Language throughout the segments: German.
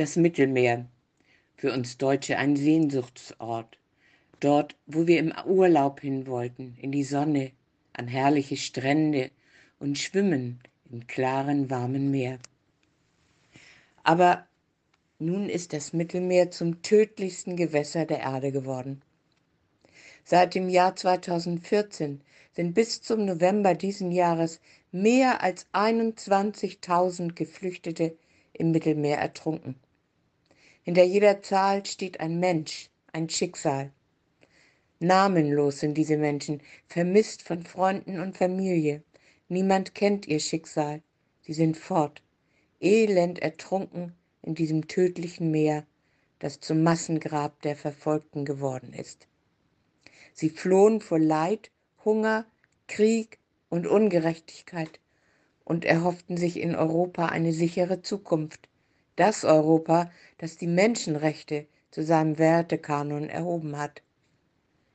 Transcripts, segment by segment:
Das Mittelmeer, für uns Deutsche ein Sehnsuchtsort. Dort, wo wir im Urlaub hin wollten, in die Sonne, an herrliche Strände und schwimmen im klaren, warmen Meer. Aber nun ist das Mittelmeer zum tödlichsten Gewässer der Erde geworden. Seit dem Jahr 2014 sind bis zum November diesen Jahres mehr als 21.000 Geflüchtete im Mittelmeer ertrunken. Hinter jeder Zahl steht ein Mensch, ein Schicksal. Namenlos sind diese Menschen, vermisst von Freunden und Familie. Niemand kennt ihr Schicksal. Sie sind fort, elend ertrunken in diesem tödlichen Meer, das zum Massengrab der Verfolgten geworden ist. Sie flohen vor Leid, Hunger, Krieg und Ungerechtigkeit und erhofften sich in Europa eine sichere Zukunft, das Europa, das die Menschenrechte zu seinem Wertekanon erhoben hat.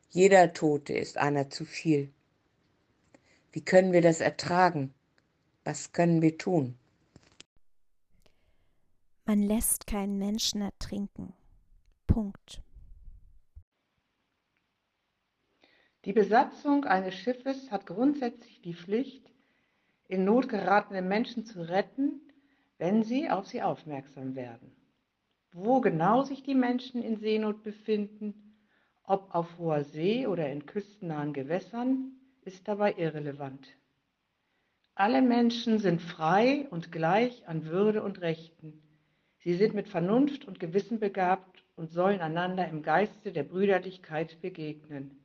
Jeder Tote ist einer zu viel. Wie können wir das ertragen? Was können wir tun? Man lässt keinen Menschen ertrinken. Punkt. Die Besatzung eines Schiffes hat grundsätzlich die Pflicht, in Not geratene Menschen zu retten, wenn sie auf sie aufmerksam werden. Wo genau sich die Menschen in Seenot befinden, ob auf hoher See oder in küstennahen Gewässern, ist dabei irrelevant. Alle Menschen sind frei und gleich an Würde und Rechten. Sie sind mit Vernunft und Gewissen begabt und sollen einander im Geiste der Brüderlichkeit begegnen.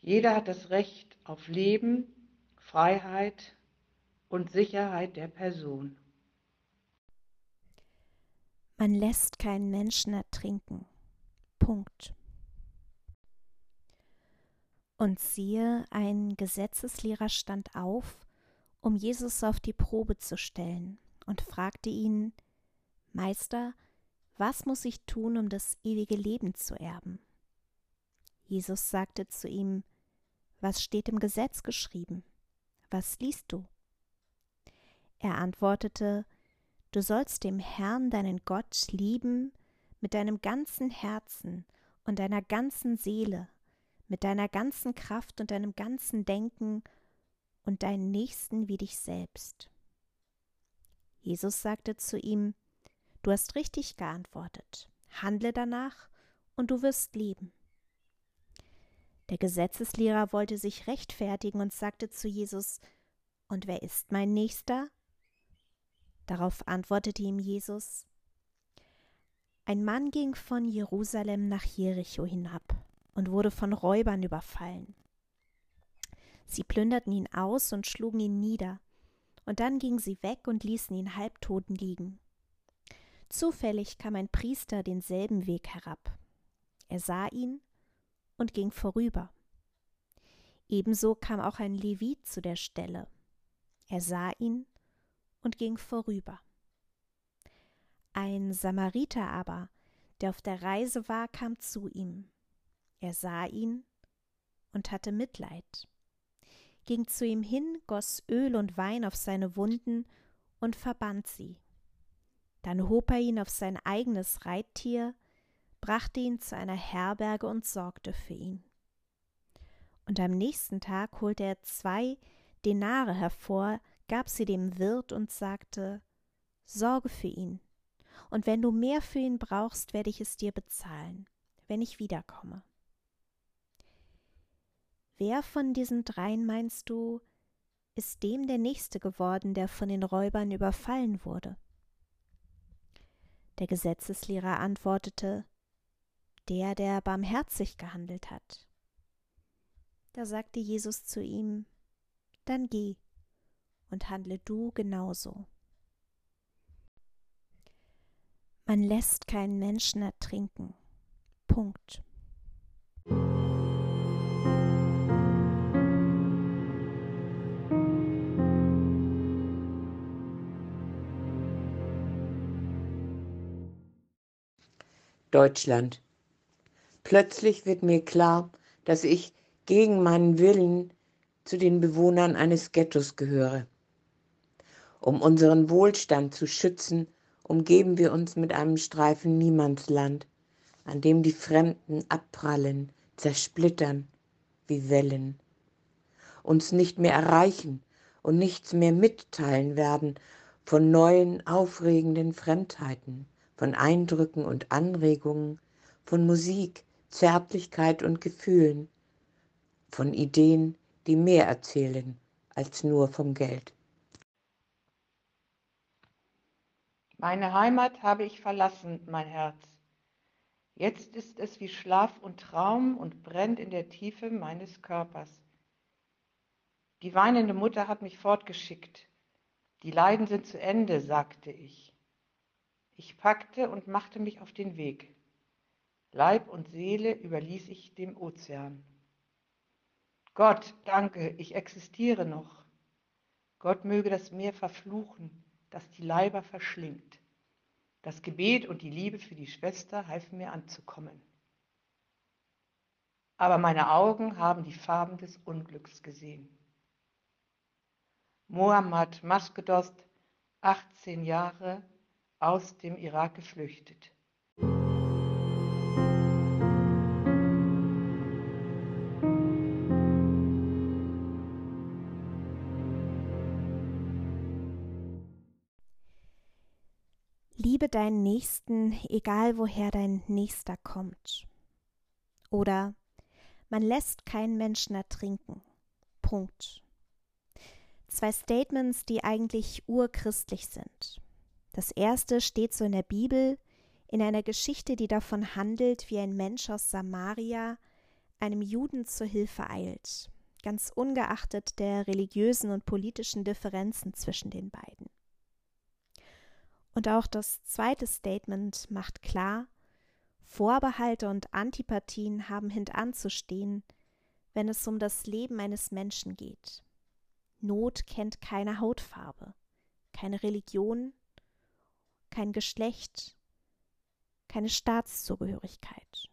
Jeder hat das Recht auf Leben, Freiheit und Sicherheit der Person. Man lässt keinen Menschen ertrinken. Punkt. Und siehe, ein Gesetzeslehrer stand auf, um Jesus auf die Probe zu stellen, und fragte ihn, Meister, was muss ich tun, um das ewige Leben zu erben? Jesus sagte zu ihm, was steht im Gesetz geschrieben? Was liest du? Er antwortete, Du sollst dem Herrn deinen Gott lieben mit deinem ganzen Herzen und deiner ganzen Seele, mit deiner ganzen Kraft und deinem ganzen Denken und deinen Nächsten wie dich selbst. Jesus sagte zu ihm, Du hast richtig geantwortet, handle danach und du wirst leben. Der Gesetzeslehrer wollte sich rechtfertigen und sagte zu Jesus, Und wer ist mein Nächster? Darauf antwortete ihm Jesus, Ein Mann ging von Jerusalem nach Jericho hinab und wurde von Räubern überfallen. Sie plünderten ihn aus und schlugen ihn nieder, und dann gingen sie weg und ließen ihn halbtoten liegen. Zufällig kam ein Priester denselben Weg herab. Er sah ihn und ging vorüber. Ebenso kam auch ein Levit zu der Stelle. Er sah ihn und ging vorüber. Ein Samariter aber, der auf der Reise war, kam zu ihm. Er sah ihn und hatte Mitleid, ging zu ihm hin, goss Öl und Wein auf seine Wunden und verband sie. Dann hob er ihn auf sein eigenes Reittier, brachte ihn zu einer Herberge und sorgte für ihn. Und am nächsten Tag holte er zwei Denare hervor, gab sie dem Wirt und sagte Sorge für ihn, und wenn du mehr für ihn brauchst, werde ich es dir bezahlen, wenn ich wiederkomme. Wer von diesen dreien meinst du, ist dem der Nächste geworden, der von den Räubern überfallen wurde? Der Gesetzeslehrer antwortete der, der barmherzig gehandelt hat. Da sagte Jesus zu ihm, Dann geh und handle du genauso. Man lässt keinen Menschen ertrinken. Punkt. Deutschland. Plötzlich wird mir klar, dass ich gegen meinen Willen zu den Bewohnern eines Ghettos gehöre. Um unseren Wohlstand zu schützen umgeben wir uns mit einem Streifen Niemandsland, an dem die Fremden abprallen, zersplittern wie Wellen, uns nicht mehr erreichen und nichts mehr mitteilen werden von neuen aufregenden Fremdheiten, von Eindrücken und Anregungen, von Musik, Zärtlichkeit und Gefühlen, von Ideen, die mehr erzählen als nur vom Geld. Meine Heimat habe ich verlassen, mein Herz. Jetzt ist es wie Schlaf und Traum und brennt in der Tiefe meines Körpers. Die weinende Mutter hat mich fortgeschickt. Die Leiden sind zu Ende, sagte ich. Ich packte und machte mich auf den Weg. Leib und Seele überließ ich dem Ozean. Gott, danke, ich existiere noch. Gott möge das Meer verfluchen, das die Leiber verschlingt. Das Gebet und die Liebe für die Schwester halfen mir anzukommen. Aber meine Augen haben die Farben des Unglücks gesehen. Mohammad Maskedost, 18 Jahre, aus dem Irak geflüchtet. Liebe deinen Nächsten, egal woher dein Nächster kommt. Oder man lässt keinen Menschen ertrinken. Punkt. Zwei Statements, die eigentlich urchristlich sind. Das erste steht so in der Bibel, in einer Geschichte, die davon handelt, wie ein Mensch aus Samaria einem Juden zur Hilfe eilt, ganz ungeachtet der religiösen und politischen Differenzen zwischen den beiden. Und auch das zweite Statement macht klar, Vorbehalte und Antipathien haben hintanzustehen, wenn es um das Leben eines Menschen geht. Not kennt keine Hautfarbe, keine Religion, kein Geschlecht, keine Staatszugehörigkeit.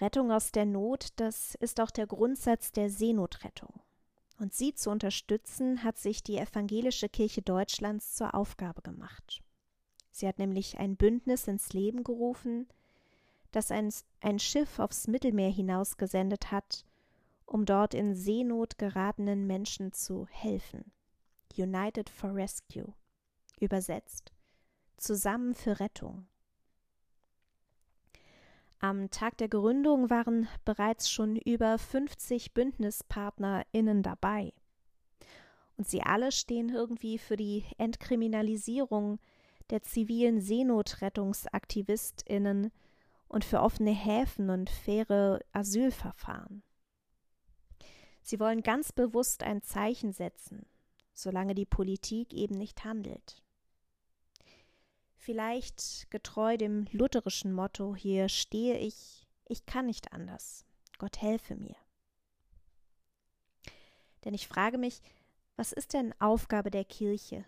Rettung aus der Not, das ist auch der Grundsatz der Seenotrettung. Und sie zu unterstützen, hat sich die Evangelische Kirche Deutschlands zur Aufgabe gemacht. Sie hat nämlich ein Bündnis ins Leben gerufen, das ein, ein Schiff aufs Mittelmeer hinausgesendet hat, um dort in Seenot geratenen Menschen zu helfen. United for Rescue. Übersetzt Zusammen für Rettung. Am Tag der Gründung waren bereits schon über 50 BündnispartnerInnen dabei. Und sie alle stehen irgendwie für die Entkriminalisierung der zivilen SeenotrettungsaktivistInnen und für offene Häfen und faire Asylverfahren. Sie wollen ganz bewusst ein Zeichen setzen, solange die Politik eben nicht handelt. Vielleicht getreu dem lutherischen Motto, hier stehe ich, ich kann nicht anders. Gott helfe mir. Denn ich frage mich, was ist denn Aufgabe der Kirche,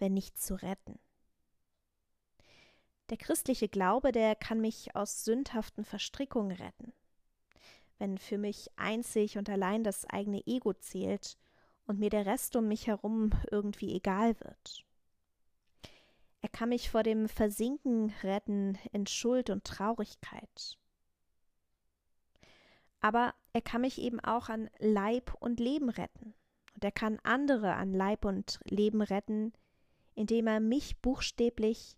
wenn nicht zu retten? Der christliche Glaube, der kann mich aus sündhaften Verstrickungen retten. Wenn für mich einzig und allein das eigene Ego zählt und mir der Rest um mich herum irgendwie egal wird. Er kann mich vor dem Versinken retten in Schuld und Traurigkeit. Aber er kann mich eben auch an Leib und Leben retten. Und er kann andere an Leib und Leben retten, indem er mich buchstäblich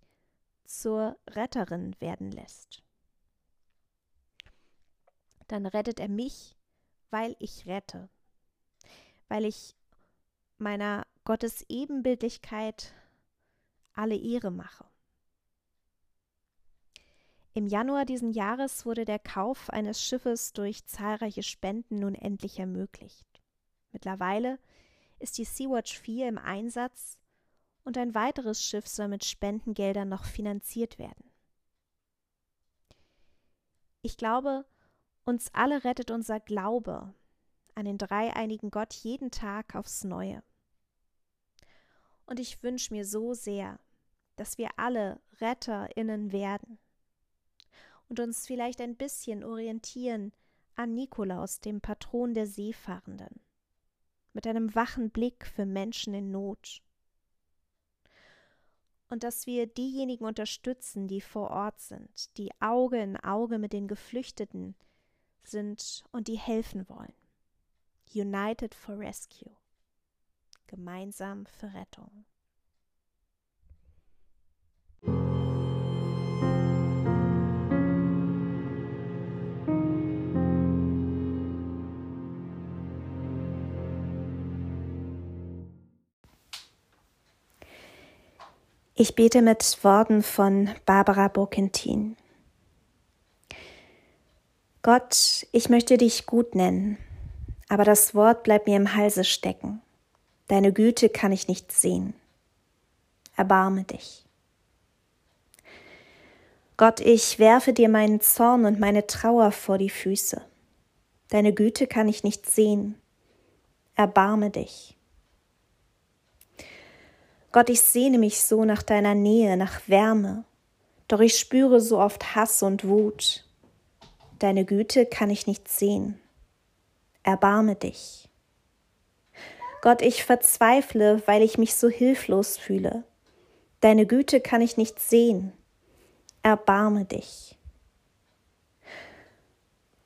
zur Retterin werden lässt. Dann rettet er mich, weil ich rette, weil ich meiner Gottes Ebenbildlichkeit alle Ehre mache. Im Januar diesen Jahres wurde der Kauf eines Schiffes durch zahlreiche Spenden nun endlich ermöglicht. Mittlerweile ist die Sea-Watch 4 im Einsatz und ein weiteres Schiff soll mit Spendengeldern noch finanziert werden. Ich glaube, uns alle rettet unser Glaube an den dreieinigen Gott jeden Tag aufs Neue. Und ich wünsche mir so sehr, dass wir alle RetterInnen werden und uns vielleicht ein bisschen orientieren an Nikolaus, dem Patron der Seefahrenden, mit einem wachen Blick für Menschen in Not. und dass wir diejenigen unterstützen, die vor Ort sind, die Auge in Auge mit den Geflüchteten sind und die helfen wollen. United for Rescue. Gemeinsam für Rettung. Ich bete mit Worten von Barbara Burkentin. Gott, ich möchte dich gut nennen, aber das Wort bleibt mir im Halse stecken. Deine Güte kann ich nicht sehen. Erbarme dich. Gott, ich werfe dir meinen Zorn und meine Trauer vor die Füße. Deine Güte kann ich nicht sehen. Erbarme dich. Gott, ich sehne mich so nach deiner Nähe, nach Wärme, doch ich spüre so oft Hass und Wut. Deine Güte kann ich nicht sehen. Erbarme dich. Gott, ich verzweifle, weil ich mich so hilflos fühle. Deine Güte kann ich nicht sehen. Erbarme dich.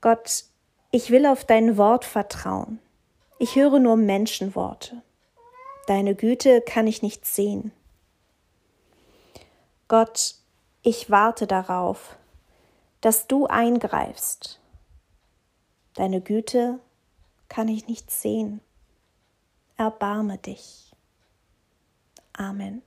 Gott, ich will auf dein Wort vertrauen. Ich höre nur Menschenworte. Deine Güte kann ich nicht sehen. Gott, ich warte darauf, dass du eingreifst. Deine Güte kann ich nicht sehen. Erbarme dich. Amen.